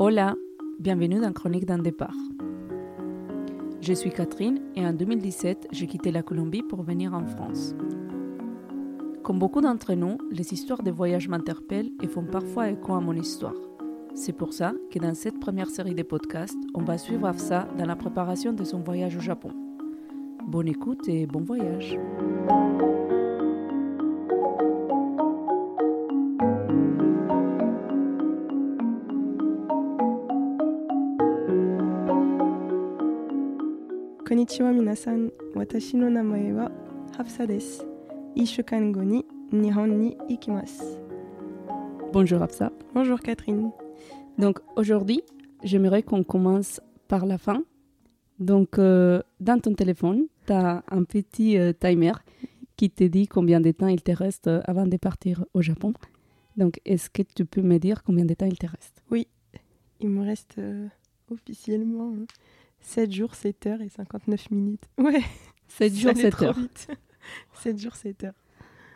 Hola, bienvenue dans Chronique d'un départ. Je suis Catherine et en 2017, j'ai quitté la Colombie pour venir en France. Comme beaucoup d'entre nous, les histoires de voyage m'interpellent et font parfois écho à mon histoire. C'est pour ça que dans cette première série de podcasts, on va suivre Afsa dans la préparation de son voyage au Japon. Bonne écoute et bon voyage. Konnichiwa minasan, watashi no namae wa Hafsa desu. Ishukan go ni Nihon ni ikimasu. Bonjour Afsa. Bonjour Catherine. Donc aujourd'hui, j'aimerais qu'on commence par la fin. Donc euh, dans ton téléphone, tu as un petit euh, timer qui te dit combien de temps il te reste euh, avant de partir au Japon. Donc est-ce que tu peux me dire combien de temps il te reste? Il me reste euh, officiellement 7 jours, 7 heures et 59 minutes. Ouais, 7 ça jours, allait 7 trop heures. vite. 7 jours, 7 heures.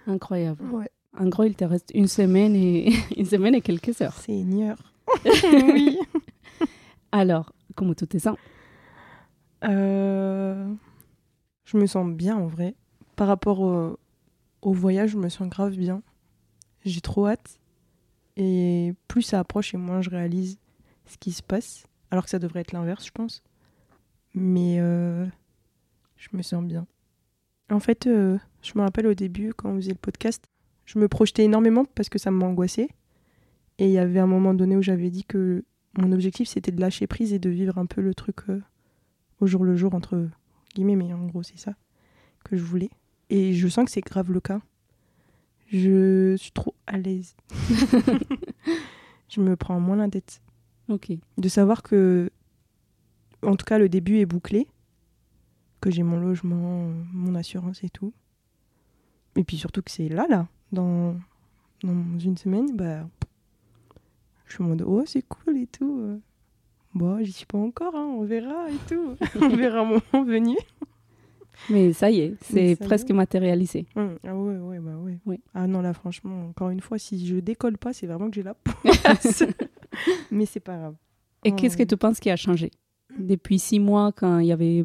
Incroyable. Ouais, En gros, il te reste une semaine et, une semaine et quelques heures. c'est une heure. oui. Alors, comment tu te sens? Euh, je me sens bien en vrai. Par rapport au, au voyage, je me sens grave bien. J'ai trop hâte. Et plus ça approche et moins je réalise ce qui se passe. Alors que ça devrait être l'inverse, je pense. Mais euh, je me sens bien. En fait, euh, je me rappelle au début, quand on faisait le podcast, je me projetais énormément parce que ça m'angoissait. Et il y avait un moment donné où j'avais dit que mon objectif, c'était de lâcher prise et de vivre un peu le truc euh, au jour le jour, entre guillemets, mais en gros, c'est ça que je voulais. Et je sens que c'est grave le cas. Je suis trop à l'aise. je me prends moins la tête. Ok. De savoir que, en tout cas, le début est bouclé, que j'ai mon logement, mon assurance et tout. Et puis surtout que c'est là, là, dans, dans une semaine, bah, je suis en mode, oh, c'est cool et tout. Bon, j'y suis pas encore, hein, on verra et tout. on verra un moment venu. Mais ça y est, c'est presque est. matérialisé. Hum, Ah ouais, ouais, bah ouais. Oui. Ah non, là, franchement, encore une fois, si je décolle pas, c'est vraiment que j'ai la poisse. Mais c'est pas grave. Et Oh, qu'est-ce que oui. tu penses qui a changé? Depuis six mois, quand il y avait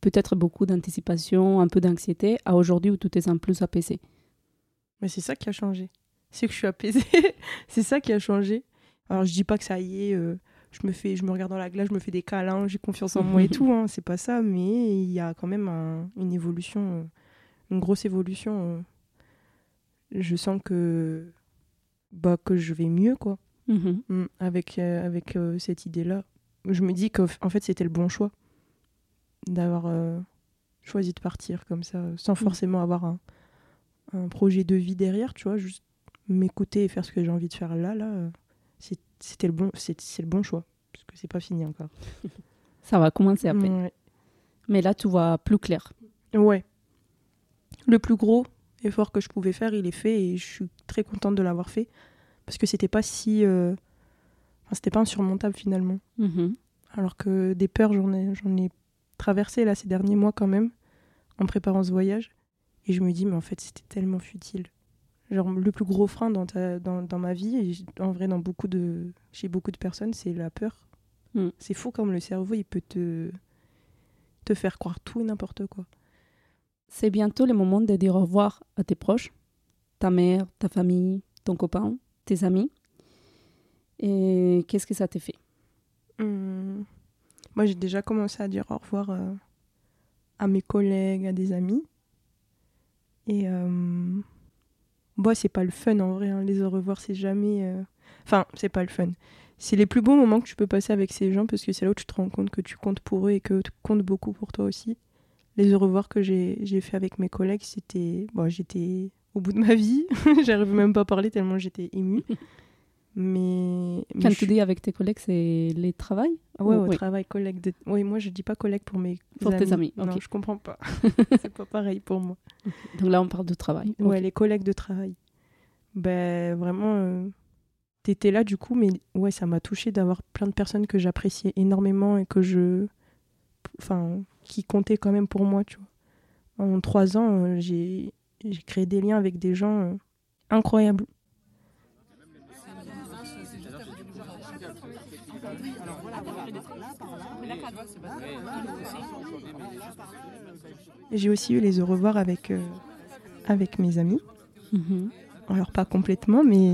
peut-être beaucoup d'anticipation, un peu d'anxiété, à aujourd'hui où tout est en plus apaisé Mais c'est ça qui a changé. C'est que je suis apaisée. c'est ça qui a changé. Alors, je dis pas que ça y est, euh, je, me fais, je me regarde dans la glace, je me fais des câlins, j'ai confiance en moi et tout. Hein, c'est pas ça, mais il y a quand même un- une évolution, une grosse évolution. Je sens que, bah, que je vais mieux, quoi. Mhm. Mm, avec, euh, avec euh, cette idée-là. Je me dis qu'en en fait, c'était le bon choix d'avoir euh, choisi de partir comme ça, sans forcément avoir un, un projet de vie derrière, tu vois, juste m'écouter et faire ce que j'ai envie de faire là, là, euh, c'était le bon, c'est le bon choix, parce que c'est pas fini encore. Ça va commencer. Ouais. Mais là, tu vois plus clair. Ouais. Le plus gros effort que je pouvais faire, il est fait et je suis très contente de l'avoir fait parce que c'était pas si, euh, c'était pas insurmontable finalement. Mhm. Alors que des peurs, j'en ai, j'en ai traversé là ces derniers mois quand même, en préparant ce voyage. Et je me dis, mais en fait, c'était tellement futile. Genre, le plus gros frein dans, ta, dans, dans ma vie, et en vrai, dans beaucoup de, chez beaucoup de personnes, c'est la peur. Mm. C'est fou comme le cerveau, il peut te, te faire croire tout et n'importe quoi. C'est bientôt le moment de dire au revoir à tes proches, ta mère, ta famille, ton copain, tes amis. Et qu'est-ce que ça te fait? Hum, Moi, j'ai déjà commencé à dire au revoir euh, à mes collègues, à des amis. Et euh, c'est pas le fun en vrai. hein, Les au revoir, c'est jamais. euh, Enfin, c'est pas le fun. C'est les plus beaux moments que tu peux passer avec ces gens parce que c'est là où tu te rends compte que tu comptes pour eux et que tu comptes beaucoup pour toi aussi. Les au revoir que j'ai j'ai fait avec mes collègues, c'était. Bon, j'étais au bout de ma vie. J'arrive même pas à parler tellement j'étais émue. Mais. mais Quand tu dis avec tes collègues, c'est les travails ah ouais, Ou- au oui? travail, collègue. De... Oui, moi je dis pas collègue pour mes Pour tes amis, Non, ok. je comprends pas. c'est pas pareil pour moi. Donc là, on parle de travail. Ouais, les collègues de travail. Ben vraiment, euh, t'étais là du coup, mais ouais, ça m'a touché d'avoir plein de personnes que j'appréciais énormément et que je. Enfin, qui comptaient quand même pour moi, tu vois. En trois ans, euh, j'ai j'ai créé des liens avec des gens euh, incroyables. J'ai aussi eu les au revoir avec, euh, avec mes amis. Mhm. Alors pas complètement, mais,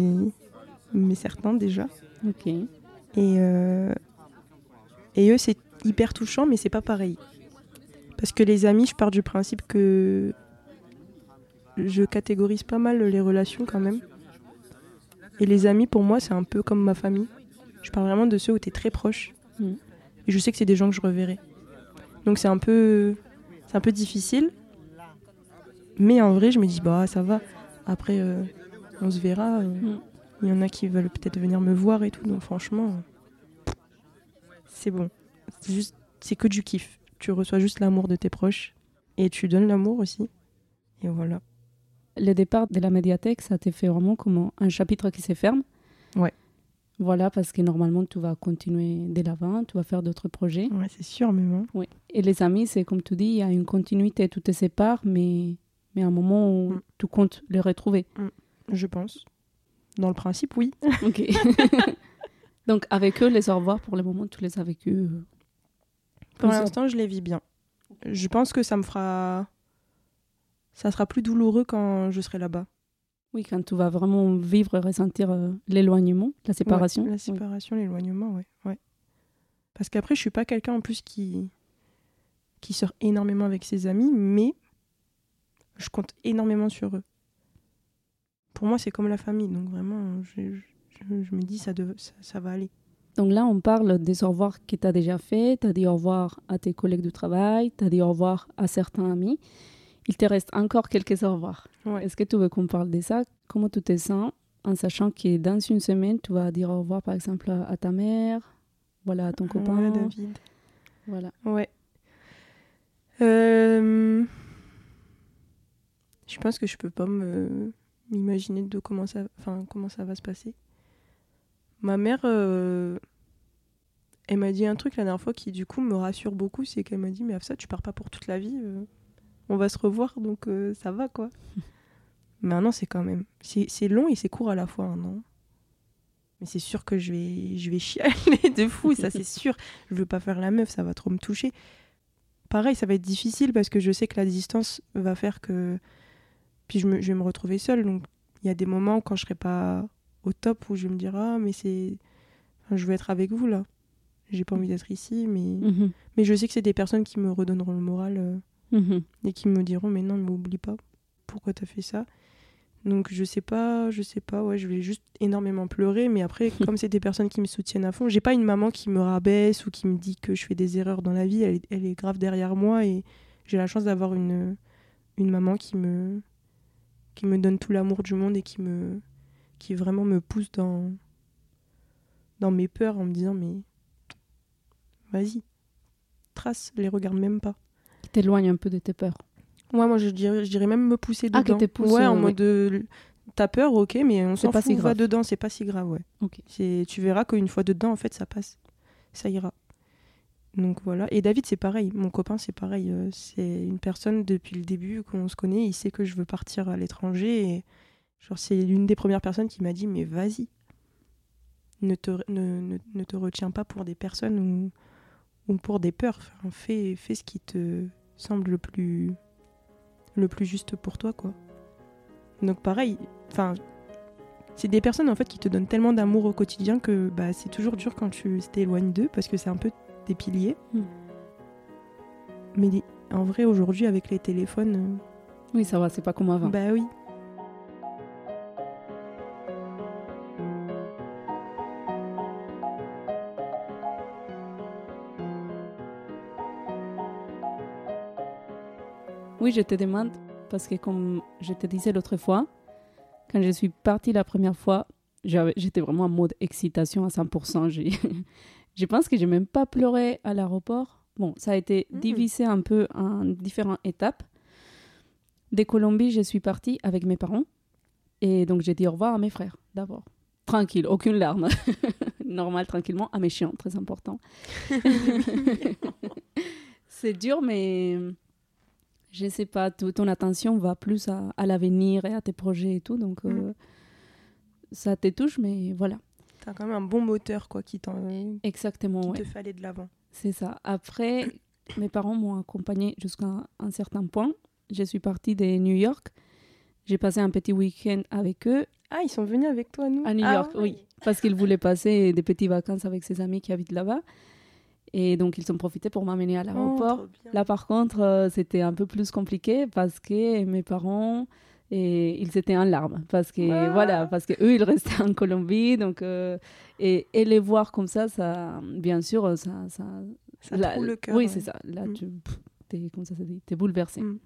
mais certains déjà. Ok. Et, euh, et eux, c'est hyper touchant, mais c'est pas pareil. Parce que les amis, je pars du principe que je catégorise pas mal les relations quand même. Et les amis, pour moi, c'est un peu comme ma famille. Je parle vraiment de ceux où tu es très proche. Mm. Et je sais que c'est des gens que je reverrai. Donc c'est un peu c'est un peu difficile. Mais en vrai, je me dis bah ça va. Après euh, on se verra. Mm. Il y en a qui veulent peut-être venir me voir et tout. Donc franchement, c'est bon. C'est juste c'est que du kiff. Tu reçois juste l'amour de tes proches et tu donnes l'amour aussi. Et voilà. Le départ de la médiathèque, ça t'est fait vraiment comme un chapitre qui se ferme. Ouais. Voilà, parce que normalement, tu vas continuer dès l'avant, tu vas faire d'autres projets. Ouais, c'est sûr même. hein. Oui. Et les amis, c'est comme tu dis, il y a une continuité, tout te sépare, mais, mais à un moment où Mm. tu comptes les retrouver. Je pense. Dans le principe, oui. Ok. Donc, avec eux, les au revoir, pour le moment, tu les as vécus. euh, Pour l'instant, je les vis bien. Je pense que ça me fera. Ça sera plus douloureux quand je serai là-bas. Oui, quand tu vas vraiment vivre et ressentir euh, l'éloignement, la séparation. Ouais, la Oui. séparation, l'éloignement, ouais. ouais. Parce qu'après, je suis pas quelqu'un en plus qui qui sort énormément avec ses amis, mais je compte énormément sur eux. Pour moi, c'est comme la famille, donc vraiment, je, je- je me dis ça, ça, ça va aller. Donc là, on parle des au revoir que tu as déjà fait. Tu as dit au revoir à tes collègues du travail, tu as dit au revoir à certains amis. Il te reste encore quelques au revoir. Ouais. Est-ce que tu veux qu'on parle de ça? Comment tu te sens en sachant que dans une semaine, tu vas dire au revoir, par exemple, à ta mère, voilà, à ton copain? Ouais, David. Voilà. Ouais. Euh, Je pense que je peux pas m'imaginer de comment ça, enfin comment ça va se passer. Ma mère, euh, elle m'a dit un truc la dernière fois qui du coup me rassure beaucoup, c'est qu'elle m'a dit mais ça tu pars pas pour toute la vie, euh, on va se revoir donc euh, ça va quoi. mais un an c'est quand même, c'est c'est long et c'est court à la fois un an. Mais c'est sûr que je vais, je vais chialer de fou, ça c'est sûr. Je veux pas faire la meuf, ça va trop me toucher. Pareil, ça va être difficile parce que je sais que la distance va faire que. Puis je, me- je vais me retrouver seule. Donc il y a des moments quand je serai pas au top où je vais me dire Ah, mais c'est. enfin, je veux être avec vous là. J'ai pas envie d'être ici, mais. Mhm. Mais je sais que c'est des personnes qui me redonneront le moral euh, Mhm. et qui me diront Mais non, mais oublie pas pourquoi t'as fait ça. Donc je sais pas, je sais pas, ouais, je vais juste énormément pleurer, mais après, comme c'est des personnes qui me soutiennent à fond, j'ai pas une maman qui me rabaisse ou qui me dit que je fais des erreurs dans la vie, elle est, elle est grave derrière moi et j'ai la chance d'avoir une, une maman qui me, qui me donne tout l'amour du monde et qui me qui vraiment me pousse dans, dans mes peurs en me disant mais vas-y, trace, les regarde même pas. T'éloigne un peu de tes peurs. Ouais, moi je dirais, je dirais même me pousser Ah, dedans. te pousse, ouais, euh, en ouais. mode de- t'as peur, ok, mais on s'en fout, si va dedans, c'est pas si grave, ouais. Ok. C'est, tu verras qu'une fois dedans, en fait, ça passe, ça ira. Donc voilà. Et David, c'est pareil. Mon copain, c'est pareil. euh, c'est une personne depuis le début qu'on se connaît. Il sait que je veux partir à l'étranger et genre c'est l'une des premières personnes qui m'a dit mais vas-y. Ne te, ne, ne, ne te retiens pas pour des personnes ou, ou pour des peurs. Enfin, fais, fais ce qui te semble le plus le plus juste pour toi quoi. Donc pareil. Enfin, c'est des personnes en fait qui te donnent tellement d'amour au quotidien que bah, c'est toujours dur quand tu t'éloignes d'eux parce que c'est un peu des piliers. Mm. Mais en vrai, aujourd'hui, avec les téléphones, Oui, ça va, c'est pas comme euh, avant. bah oui. Oui, je te demande, parce que comme je te disais l'autre fois, quand je suis partie la première fois, j'étais vraiment en mode excitation à 100%. J'ai- je pense que j'ai même pas pleuré à l'aéroport. Bon, ça a été Mhm. divisé un peu en différentes étapes. De Colombie, je suis partie avec mes parents. Et donc, j'ai dit au revoir à mes frères, d'abord. Tranquille, aucune larme. Normal, tranquillement. À mes chiens, très important. C'est dur, mais je sais pas, ton attention va plus à, à l'avenir et à tes projets et tout. Donc, euh, ça te touche, mais voilà. T'as quand même un bon moteur quoi qui, t'en- Exactement, qui ouais. te fait aller de l'avant. C'est ça. Après, mes parents m'ont accompagné jusqu'à un certain point. Je suis partie de New York. J'ai passé un petit week-end avec eux Ah, ils sont venus avec toi, nous? À New Ah York, ouais. oui. Parce qu'ils voulaient passer des petites vacances avec ses amis qui habitent là-bas. Et donc, ils ont profité pour m'amener à Oh, l'aéroport. bien. Là, par contre, euh, c'était un peu plus compliqué parce que mes parents, et, ils étaient en larmes. Parce que, Ah. voilà, parce que eux, ils restaient en Colombie. Donc, euh, et, et les voir comme ça, ça bien sûr, ça. ça Ça là- trouve le cœur. Oui, ouais. c'est ça. Là, Mm. tu pff, t'es, comment ça se dit T'es bouleversé. Mm.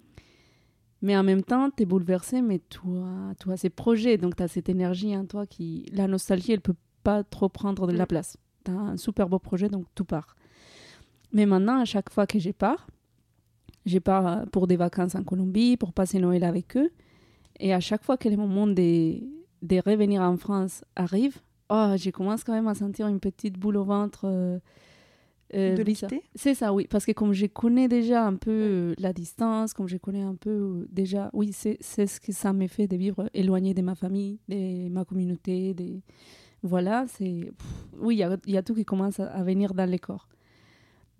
Mais en même temps, t'es bouleversé, mais toi, tu as ces projets. Donc, tu as cette énergie en toi qui. La nostalgie, elle peut pas trop prendre de la Mm. place. Tu as un super beau projet, donc tout part. Mais maintenant, à chaque fois que je pars, je pars euh, pour des vacances en Colombie, pour passer Noël avec eux. Et à chaque fois que le moment de, de revenir en France arrive, oh, je commence quand même à sentir une petite boule au ventre. euh, euh, De quitter C'est ça, oui. Parce que comme je connais déjà un peu euh, la distance, comme je connais un peu déjà, oui, c'est ce que ça me fait de vivre éloigné de ma famille, de ma communauté. De... Voilà, c'est. Oui, il y a, il y a tout qui commence à, à venir dans les corps.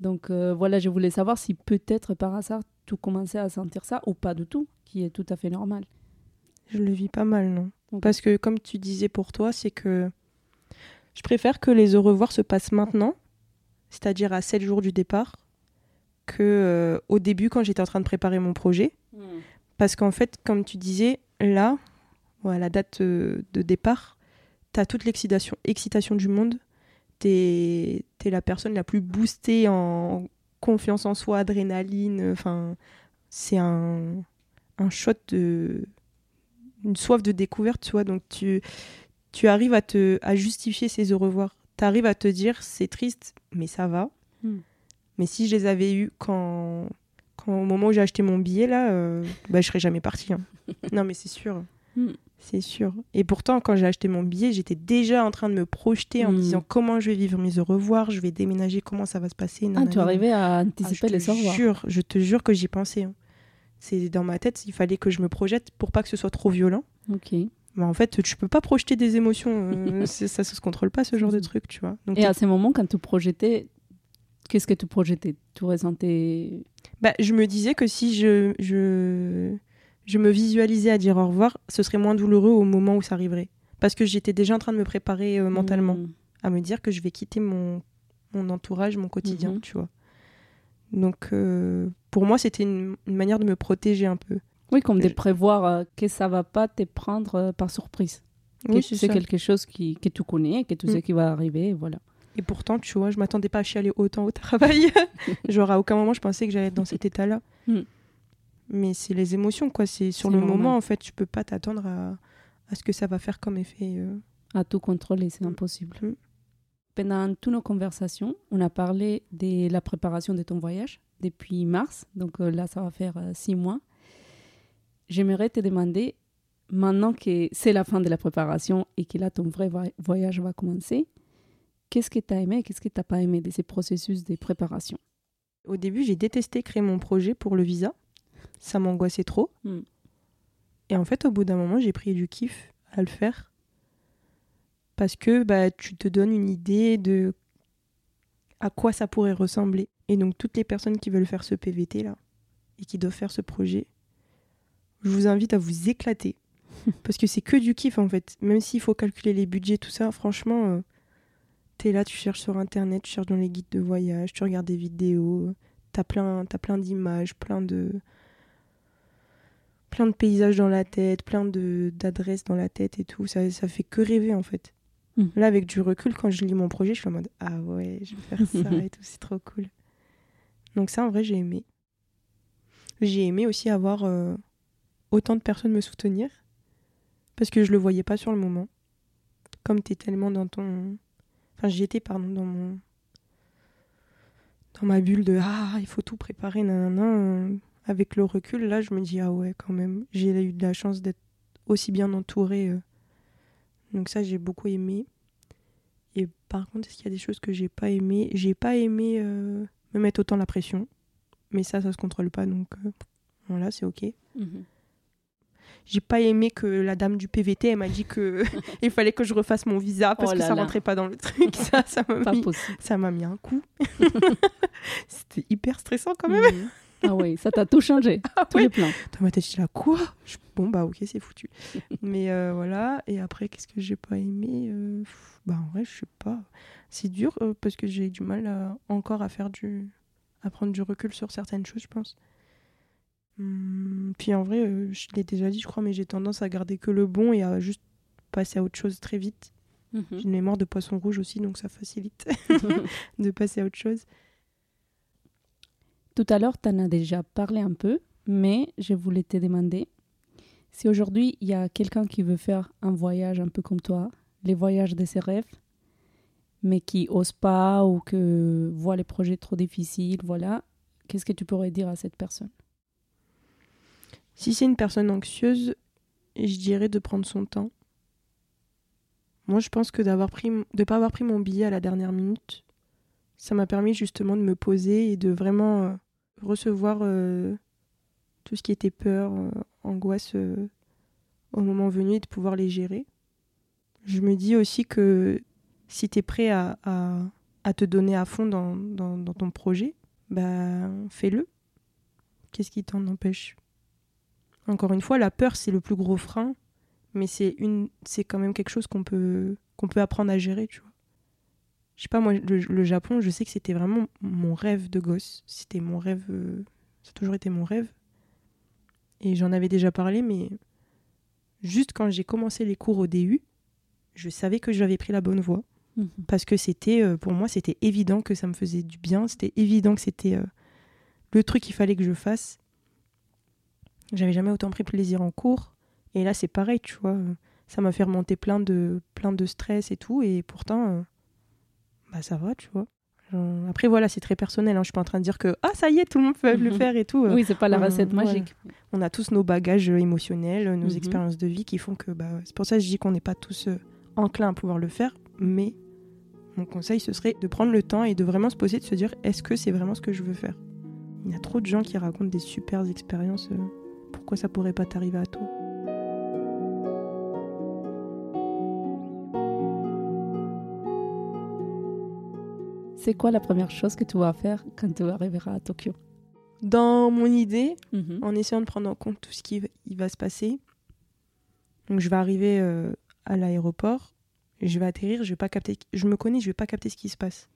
Donc euh, voilà, je voulais savoir si peut-être par hasard tu commençais à sentir ça ou pas du tout, qui est tout à fait normal. Je le vis pas mal, non. Parce que, comme tu disais pour toi, c'est que je préfère que les au revoir se passent maintenant, c'est-à-dire à 7 jours du départ, que euh, au début, quand j'étais en train de préparer mon projet. Parce qu'en fait, comme tu disais, là, à la date euh, de départ, tu as toute l'excitation excitation du monde. Tu es, la personne la plus boostée en confiance en soi, adrénaline. Enfin, c'est un, un shot de. une soif de découverte, tu vois. Donc, tu, tu arrives à, te, à justifier ces au revoir. Tu arrives à te dire, c'est triste, mais ça va. Hmm. Mais si je les avais eus quand, quand au moment où j'ai acheté mon billet, là, euh, bah, je serais jamais partie. hein. non, mais c'est sûr. Hmm. C'est sûr. Et pourtant, quand j'ai acheté mon billet, j'étais déjà en train de me projeter en me Hmm. disant comment je vais vivre mes au revoir, je vais déménager, comment ça va se passer. Ah, tu arrivais à Ah, anticiper je les au revoir. jure, je te jure que j'y pensais. hein. C'est dans ma tête, il fallait que je me projette pour pas que ce soit trop violent. Ok. Mais en fait, tu peux pas projeter des émotions. euh, ça se contrôle pas, ce genre de truc, tu vois. Donc, Et à ce moment, quand tu projetais, qu'est-ce que tu projetais? Tu ressentais. Bah, je me disais que si je, je, je me visualisais à dire au revoir, ce serait moins douloureux au moment où ça arriverait. Parce que j'étais déjà en train de me préparer euh, mentalement, Hmm. à me dire que je vais quitter mon, mon entourage, mon quotidien, Mhm. tu vois. Donc, euh, pour moi, c'était une, une manière de me protéger un peu. Oui, comme de prévoir euh, que ça va pas te prendre par surprise. Que Oui, c'est c'est quelque chose qui, que tu connais, que tu Mm. sais qui va arriver, et voilà. Et pourtant, tu vois, je m'attendais pas à chialer autant au travail. Genre, à aucun moment, je pensais que j'allais être dans cet état-là. Mm. Mais c'est les émotions, quoi. C'est sur le normal. moment, en fait, tu peux pas t'attendre à, à ce que ça va faire comme effet. euh. À tout contrôler, c'est Mm. impossible. Mm. Pendant toutes nos conversations, on a parlé de la préparation de ton voyage depuis mars. Donc euh, là, ça va faire euh, six mois. J'aimerais te demander, maintenant que c'est la fin de la préparation et que là, ton vrai voy- voyage va commencer, qu'est-ce que tu as aimé et qu'est-ce que tu n'as pas aimé de ces processus de préparation? Au début, j'ai détesté créer mon projet pour le visa. Ça m'angoissait trop. Mm. Et en fait, au bout d'un moment, j'ai pris du kiff à le faire. Parce que bah, tu te donnes une idée de à quoi ça pourrait ressembler. Et donc, toutes les personnes qui veulent faire ce PVT là et qui doivent faire ce projet, je vous invite à vous éclater. Parce que c'est que du kiff en fait. Même s'il faut calculer les budgets, tout ça, franchement, euh, t'es là, tu cherches sur internet, tu cherches dans les guides de voyage, tu regardes des vidéos, t'as plein, t'as plein d'images, plein de plein de paysages dans la tête, plein de d'adresses dans la tête et tout. Ça, ça fait que rêver en fait. Mm. Là, avec du recul, quand je lis mon projet, je suis en mode ah ouais, je vais faire ça et tout, c'est trop cool. Donc ça, en vrai, j'ai aimé. J'ai aimé aussi avoir euh, autant de personnes me soutenir parce que je le voyais pas sur le moment. Comme t'es tellement dans ton, enfin j'étais pardon dans mon dans ma bulle de ah il faut tout préparer nanana. Avec le recul, là, je me dis ah ouais quand même, j'ai eu de la chance d'être aussi bien entourée. euh. Donc ça, j'ai beaucoup aimé. Et par contre, est-ce qu'il y a des choses que j'ai pas aimé J'ai pas aimé euh, me mettre autant la pression. Mais ça, ça se contrôle pas, donc euh, voilà, c'est ok. j'ai pas aimé que la dame du PVT, elle m'a dit que il fallait que je refasse mon visa parce Oh que ça là. rentrait pas dans le truc. Ça, ça m'a mis, un coup. C'était hyper stressant quand même. Mhm. Ah oui, ça t'a tout changé. Ah tous ouais. les plans. Dans ma tête, j'étais là, quoi? Je- Bon, bah, ok, c'est foutu. Mais euh, voilà. Et après, qu'est-ce que j'ai pas aimé Euh, Bah, en vrai, je sais pas. C'est dur euh, parce que j'ai du mal à- encore à faire du. à prendre du recul sur certaines choses, je pense. Hum, puis en vrai, je l'ai déjà dit, je crois, mais j'ai tendance à garder que le bon et à juste passer à autre chose très vite. Mhm. J'ai une mémoire de poisson rouge aussi, donc ça facilite de passer à autre chose. Tout à l'heure, tu en as déjà parlé un peu, mais je voulais te demander si aujourd'hui il y a quelqu'un qui veut faire un voyage un peu comme toi, les voyages de ses rêves, mais qui ose pas ou que voit les projets trop difficiles, voilà, qu'est-ce que tu pourrais dire à cette personne? Si c'est une personne anxieuse, je dirais de prendre son temps. Moi, je pense que d'avoir pris, de pas avoir pris mon billet à la dernière minute, ça m'a permis justement de me poser et de vraiment euh, recevoir euh, tout ce qui était peur, euh, angoisse euh, au moment venu et de pouvoir les gérer. Je me dis aussi que si tu es prêt à, te donner à fond dans ton projet, bah, fais-le. Qu'est-ce qui t'en empêche? Encore une fois, la peur, c'est le plus gros frein, mais c'est une, c'est quand même quelque chose qu'on peut, qu'on peut apprendre à gérer, tu vois. Je sais pas, moi, le, le Japon, je sais que c'était vraiment mon rêve de gosse. C'était mon rêve, euh, ça a toujours été mon rêve. Et j'en avais déjà parlé, mais juste quand j'ai commencé les cours au DU, je savais que j'avais pris la bonne voie Mhm. parce que c'était euh, pour moi c'était évident que ça me faisait du bien c'était évident que c'était euh, le truc qu'il fallait que je fasse j'avais jamais autant pris plaisir en cours et là c'est pareil tu vois ça m'a fait remonter plein de plein de stress et tout et pourtant bah ça va tu vois Genre, après voilà c'est très personnel hein. je suis pas en train de dire que ah ça y est tout le monde peut le faire et tout Oui, c'est pas la euh, recette ouais. magique. on a tous nos bagages euh, émotionnels, euh, nos Mhm. expériences de vie qui font que bah, c'est pour ça que je dis qu'on n'est pas tous enclins à pouvoir le faire, mais mon conseil ce serait de prendre le temps et de vraiment se poser, de se dire est-ce que c'est vraiment ce que je veux faire? Il y a trop de gens qui racontent des super expériences, euh, pourquoi ça pourrait pas t'arriver à toi? C'est quoi la première chose que tu vas faire quand tu arriveras à Tokyo? Dans mon idée, Mhm. en essayant de prendre en compte tout ce qui va se passer. Donc je vais arriver euh, à l'aéroport, je vais atterrir, je vais pas capter, je me connais, je vais pas capter ce qui se passe.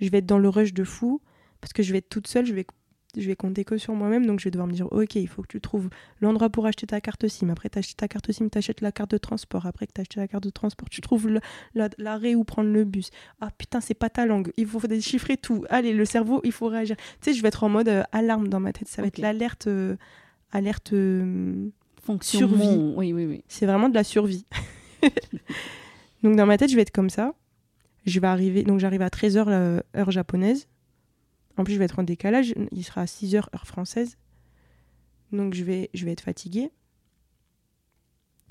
Je vais être dans le rush de fou parce que je vais être toute seule, je vais je vais compter que sur moi-même, donc je vais devoir me dire ok, il faut que tu trouves l'endroit pour acheter ta carte SIM. Après, tu achètes ta carte SIM, tu achètes la carte de transport. Après que tu acheté la carte de transport, tu trouves la- l'arrêt où prendre le bus. Ah putain, c'est pas ta langue, il faut déchiffrer tout. Allez, le cerveau, il faut réagir. Tu sais, je vais être en mode euh, alarme dans ma tête. Ça va être l'alerte. euh, alerte. euh, Fonctionnement. Survie. Oui, oui, oui. c'est vraiment de la survie. donc dans ma tête, je vais être comme ça. Je vais arriver, donc j'arrive à 13h heure japonaise. En plus, je vais être en décalage, il sera à 6h heure française. Donc je vais, je vais être fatiguée.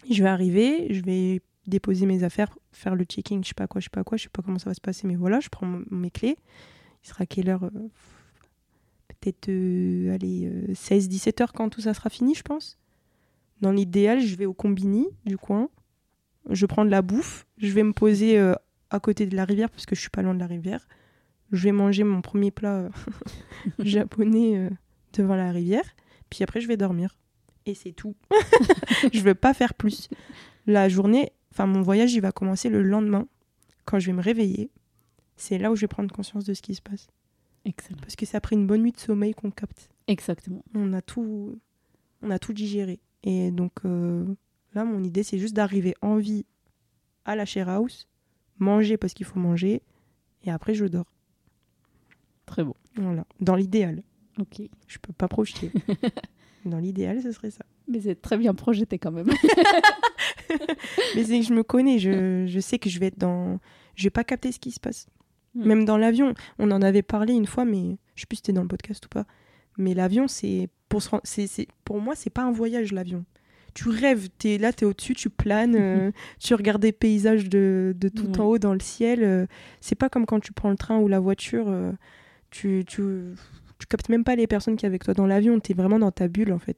Je vais arriver, je vais déposer mes affaires, faire le checking, je sais pas quoi, je sais pas quoi, je sais pas comment ça va se passer, mais voilà, je prends mes clés. Il sera quelle heure euh, Peut-être, euh, allez, 16-17 heures quand tout ça sera fini, je pense. Dans l'idéal, je vais au combini du coin. Je prends de la bouffe. Je vais me poser euh, à côté de la rivière parce que je suis pas loin de la rivière. Je vais manger mon premier plat euh, japonais euh, devant la rivière. Puis après, je vais dormir. Et c'est tout. je veux pas faire plus. La journée, enfin mon voyage, il va commencer le lendemain quand je vais me réveiller. C'est là où je vais prendre conscience de ce qui se passe. Excellent. Parce que c'est après une bonne nuit de sommeil qu'on capte Exactement. on a tout on a tout digéré et donc euh, là mon idée c'est juste d'arriver en vie à la share house manger parce qu'il faut manger et après je dors Très beau. voilà dans l'idéal Ok. je peux pas projeter dans l'idéal ce serait ça Mais c'est très bien projeté quand même. mais c'est que je me connais je, je sais que je vais être dans je vais pas capter ce qui se passe Hmm. même dans l'avion on en avait parlé une fois mais je sais plus si c'était dans le podcast ou pas mais l'avion c'est pour se c'est pour moi c'est pas un voyage l'avion tu rêves t'es là t'es au dessus tu planes euh, tu regardes des paysages de, de tout Ouais. en haut dans le ciel euh, c'est pas comme quand tu prends le train ou la voiture euh, tu, tu tu captes même pas les personnes qui sont avec toi dans l'avion t'es vraiment dans ta bulle en fait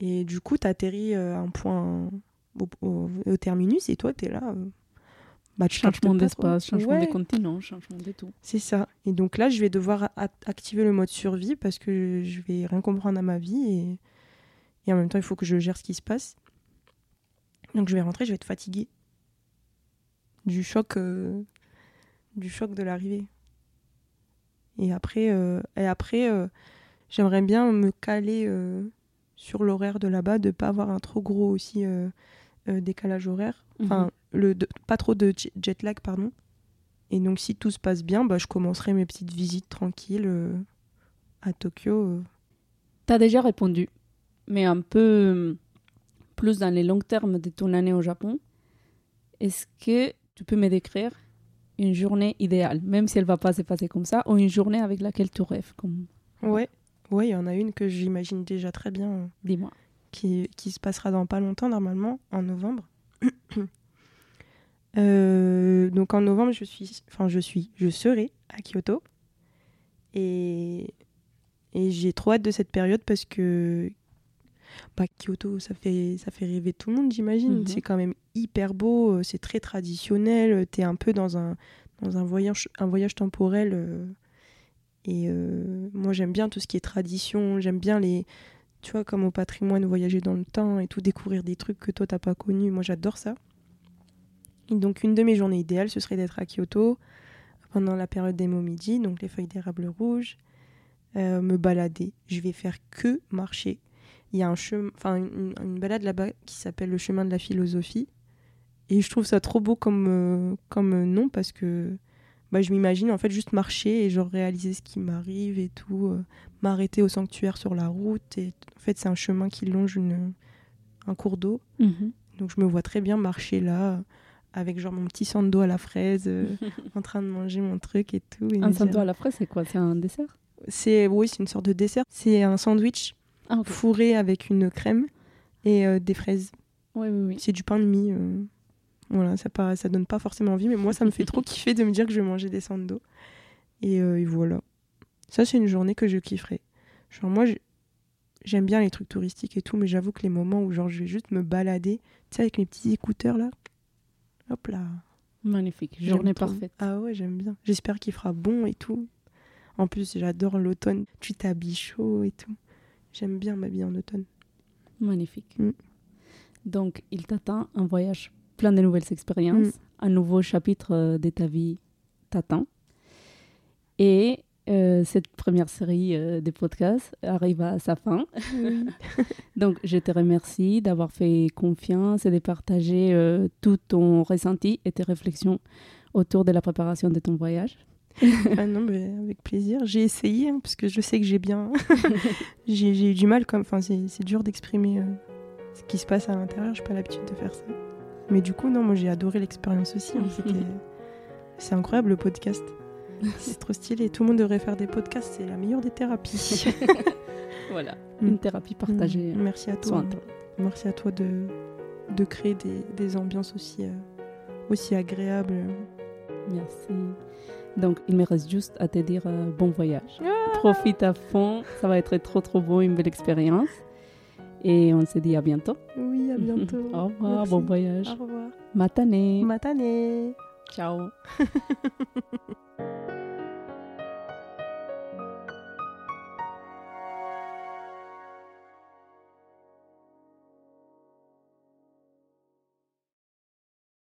Et du coup, tu atterris à un point au, au- au terminus et toi, tu es là. euh, bah, tu Changement d'espace, changement Ouais, des continents, changement de tout. C'est ça. Et donc là, je vais devoir activer le mode survie parce que je vais rien comprendre à ma vie et, et en même temps, il faut que je gère ce qui se passe. Donc je vais rentrer, je vais être fatiguée du choc, euh, du choc de l'arrivée. Et après, euh, et après euh, j'aimerais bien me caler euh, sur l'horaire de là-bas, de pas avoir un trop gros aussi décalage horaire. Enfin, le, de- pas trop de jet- lag, pardon. Et donc, si tout se passe bien, bah, je commencerai mes petites visites tranquilles euh, à Tokyo. euh. Tu as déjà répondu, mais un peu plus dans les longs termes de ton année au Japon. Est-ce que tu peux me décrire une journée idéale, même si elle va pas se passer comme ça, ou une journée avec laquelle tu rêves comme... Ouais, ouais, il y en a une que j'imagine déjà très bien, euh, Dis-moi. qui, qui se passera dans pas longtemps, normalement, en novembre. Euh, donc en novembre, je suis, enfin je suis, je serai à Kyoto. Et, et j'ai trop hâte de cette période parce que bah, Kyoto, ça fait, ça fait rêver tout le monde, j'imagine. Mhm. C'est quand même hyper beau, euh, c'est très traditionnel. Tu es un peu dans un, dans un, voyage, un voyage temporel. euh, et euh, moi, j'aime bien tout ce qui est tradition. J'aime bien les. Tu vois, comme au patrimoine, voyager dans le temps et tout, découvrir des trucs que toi, t'as pas connus. Moi, j'adore ça. Et donc, une de mes journées idéales, ce serait d'être à Kyoto pendant la période des momiji, donc les feuilles d'érable rouge, euh, me balader. Je vais faire que marcher. Il y a un chemin, enfin une, une balade là-bas qui s'appelle le chemin de la philosophie. Et je trouve ça trop beau comme, euh, comme nom parce que bah, je m'imagine en fait juste marcher et genre réaliser ce qui m'arrive et tout, euh, m'arrêter au sanctuaire sur la route. Et en fait, c'est un chemin qui longe une, un cours d'eau. Mhm. Donc je me vois très bien marcher là avec genre mon petit sando à la fraise euh, en train de manger mon truc et tout. et Un dire- à la fraise, c'est quoi? C'est un dessert? C'est oui, c'est une sorte de dessert. C'est un sandwich Ah, fourré avec une crème et euh, des fraises. Oui, oui, oui. C'est du pain de mie. euh, Voilà, ça, pas, ça donne pas forcément envie, mais moi, ça me fait trop kiffer de me dire que je vais manger des sandos. Et, euh, et voilà. Ça, c'est une journée que je kifferai. Genre, moi, j'ai- j'aime bien les trucs touristiques et tout, mais j'avoue que les moments où genre, je vais juste me balader, tu sais, avec mes petits écouteurs là. Hop là. Magnifique. Journée parfaite. Ah ouais, j'aime bien. J'espère qu'il fera bon et tout. En plus, j'adore l'automne. Tu t'habilles chaud et tout. J'aime bien m'habiller en automne. Magnifique. Mm. Donc, il t'attend un voyage plein de nouvelles expériences, Mm. un nouveau chapitre euh, de ta vie t'attend. Et euh, cette première série euh, de podcasts arrive à sa fin. Donc, je te remercie d'avoir fait confiance et de partager euh, tout ton ressenti et tes réflexions autour de la préparation de ton voyage. ah non, mais avec plaisir. J'ai essayé, hein, parce que je sais que j'ai bien. j'ai eu du mal, comme. Enfin, c'est dur d'exprimer euh, ce qui se passe à l'intérieur. J'ai pas l'habitude de faire ça. Mais du coup, non, moi j'ai adoré l'expérience aussi. hein. C'est incroyable le podcast. C'est trop stylé. Tout le monde devrait faire des podcasts. C'est la meilleure des thérapies. Voilà, Mm. une thérapie partagée. Mm, Merci à sur toi. Merci à toi de, de créer des, des ambiances aussi, euh, aussi agréables. Merci. Donc, il me reste juste à te dire euh, bon voyage. Ah Profite à fond, ça va être trop trop beau, une belle expérience. Et on se dit à bientôt. Oui, à bientôt. Au revoir, Merci. bon voyage. Au revoir. Matane. Matane. Ciao.